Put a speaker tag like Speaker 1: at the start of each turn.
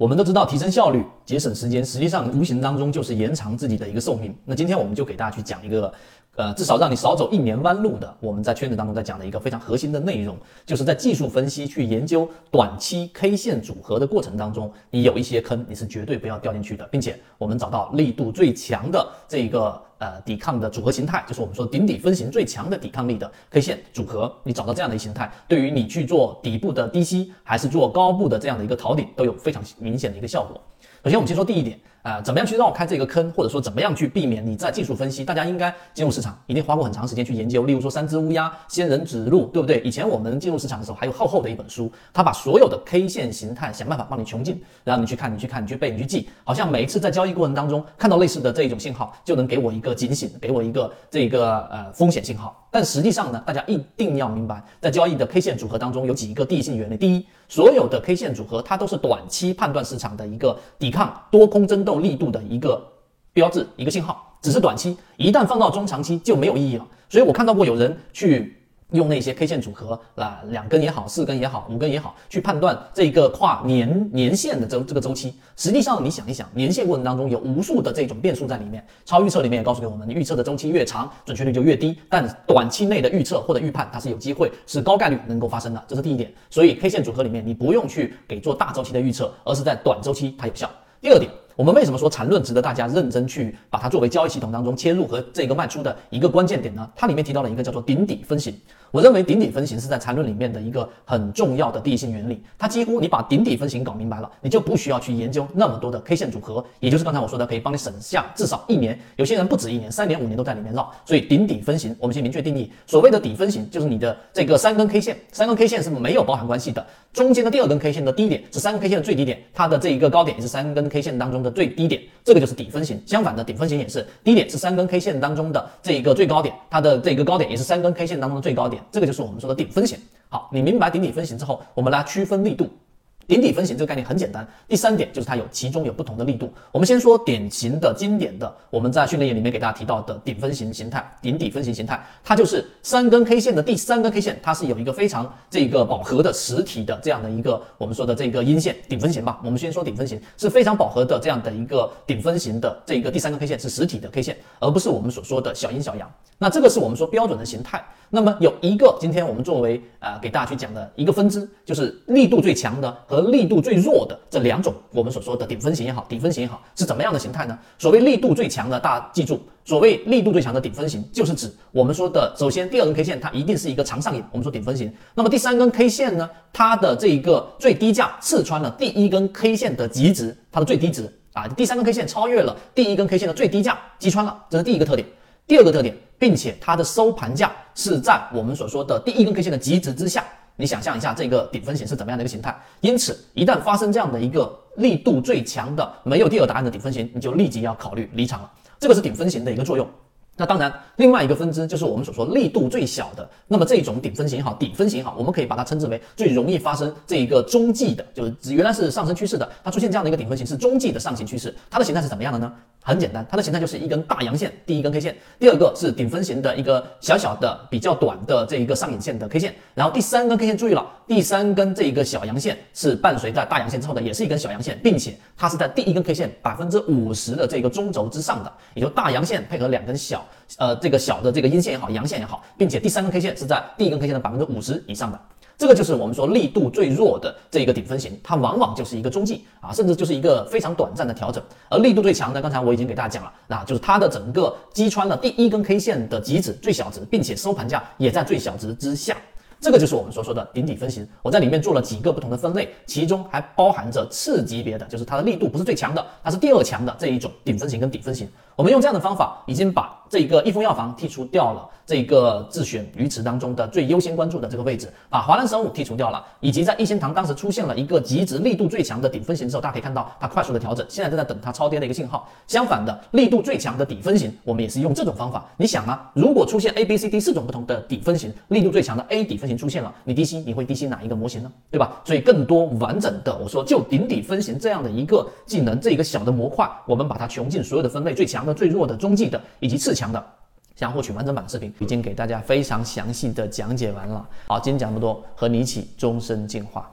Speaker 1: 我们都知道，提升效率、节省时间，实际上无形当中就是延长自己的一个寿命。那今天我们就给大家去讲一个，呃，至少让你少走一年弯路的。我们在圈子当中在讲的一个非常核心的内容，就是在技术分析去研究短期 K 线组合的过程当中，你有一些坑，你是绝对不要掉进去的，并且我们找到力度最强的这一个。呃，抵抗的组合形态就是我们说顶底分型最强的抵抗力的 K 线组合。你找到这样的一形态，对于你去做底部的低吸，还是做高部的这样的一个逃顶，都有非常明显的一个效果。首先，我们先说第一点。啊，怎么样去绕开这个坑，或者说怎么样去避免你在技术分析？大家应该进入市场，一定花过很长时间去研究。例如说三只乌鸦、仙人指路，对不对？以前我们进入市场的时候，还有厚厚的一本书，它把所有的 K 线形态想办法帮你穷尽，然后你去看，你去看，你去背，你去记，好像每一次在交易过程当中看到类似的这一种信号，就能给我一个警醒，给我一个这个呃风险信号。但实际上呢，大家一定要明白，在交易的 K 线组合当中有几个第一性原理。第一，所有的 K 线组合它都是短期判断市场的一个底抵抗多空争斗力度的一个。标志一个信号，只是短期，一旦放到中长期就没有意义了。所以我看到过有人去用那些 K 线组合啊，两根也好，四根也好，五根也好，去判断这个跨年年限的周这个周期。实际上你想一想，年限过程当中有无数的这种变数在里面。超预测里面也告诉给我们，你预测的周期越长，准确率就越低。但短期内的预测或者预判，它是有机会，是高概率能够发生的，这是第一点。所以 K 线组合里面，你不用去给做大周期的预测，而是在短周期它有效。第二点。我们为什么说缠论值得大家认真去把它作为交易系统当中切入和这个卖出的一个关键点呢？它里面提到了一个叫做顶底分型。我认为顶底分型是在缠论里面的一个很重要的第一性原理。它几乎你把顶底分型搞明白了，你就不需要去研究那么多的 K 线组合，也就是刚才我说的，可以帮你省下至少一年。有些人不止一年，三年五年都在里面绕。所以顶底分型，我们先明确定义，所谓的底分型就是你的这个三根 K 线，三根 K 线是没有包含关系的。中间的第二根 K 线的低点是三根 K 线的最低点，它的这一个高点也是三根 K 线当中的最低点。这个就是底分型，相反的顶分型也是低点是三根 K 线当中的这一个最高点，它的这个高点也是三根 K 线当中的最高点，这个就是我们说的顶分型。好，你明白顶底分型之后，我们来区分力度。顶底分型这个概念很简单，第三点就是它有其中有不同的力度。我们先说典型的、经典的，我们在训练营里面给大家提到的顶分型形态，顶底分型形态，它就是三根 K 线的第三根 K 线，它是有一个非常这个饱和的实体的这样的一个我们说的这个阴线顶分型吧。我们先说顶分型是非常饱和的这样的一个顶分型的这个第三根 K 线是实体的 K 线，而不是我们所说的小阴小阳。那这个是我们说标准的形态。那么有一个今天我们作为啊给大家去讲的一个分支，就是力度最强的和力度最弱的这两种，我们所说的顶分型也好，底分型也好，是怎么样的形态呢？所谓力度最强的，大家记住，所谓力度最强的顶分型，就是指我们说的，首先第二根 K 线它一定是一个长上影，我们说顶分型。那么第三根 K 线呢，它的这一个最低价刺穿了第一根 K 线的极值，它的最低值啊，第三根 K 线超越了第一根 K 线的最低价，击穿了，这是第一个特点。第二个特点，并且它的收盘价是在我们所说的第一根 K 线的极值之下。你想象一下这个顶分型是怎么样的一个形态？因此，一旦发生这样的一个力度最强的没有第二答案的顶分型，你就立即要考虑离场了。这个是顶分型的一个作用。那当然，另外一个分支就是我们所说力度最小的。那么这种顶分型也好，底分型也好，我们可以把它称之为最容易发生这一个中继的，就是原来是上升趋势的，它出现这样的一个顶分型是中继的上行趋势。它的形态是怎么样的呢？很简单，它的形态就是一根大阳线，第一根 K 线，第二个是顶分型的一个小小的、比较短的这一个上影线的 K 线，然后第三根 K 线，注意了，第三根这一个小阳线是伴随在大阳线之后的，也是一根小阳线，并且它是在第一根 K 线百分之五十的这个中轴之上的，也就大阳线配合两根小，呃，这个小的这个阴线也好，阳线也好，并且第三根 K 线是在第一根 K 线的百分之五十以上的。这个就是我们说力度最弱的这一个顶分型，它往往就是一个中继啊，甚至就是一个非常短暂的调整。而力度最强的，刚才我已经给大家讲了，那就是它的整个击穿了第一根 K 线的极值最小值，并且收盘价也在最小值之下。这个就是我们所说的顶底分型。我在里面做了几个不同的分类，其中还包含着次级别的，就是它的力度不是最强的，它是第二强的这一种顶分型跟底分型。我们用这样的方法，已经把这一个益丰药房剔除掉了，这一个自选鱼池当中的最优先关注的这个位置，把华南生物剔除掉了，以及在一仙堂当时出现了一个极值力度最强的顶分型之后，大家可以看到它快速的调整，现在正在等它超跌的一个信号。相反的，力度最强的底分型，我们也是用这种方法。你想啊，如果出现 A、B、C、D 四种不同的底分型，力度最强的 A 底分型出现了，你低吸你会低吸哪一个模型呢？对吧？所以更多完整的，我说就顶底分型这样的一个技能，这一个小的模块，我们把它穷尽所有的分类，最强的、最弱的、中继。的以及次强的，想获取完整版视频，已经给大家非常详细的讲解完了。好，今天讲这么多，和你一起终身进化。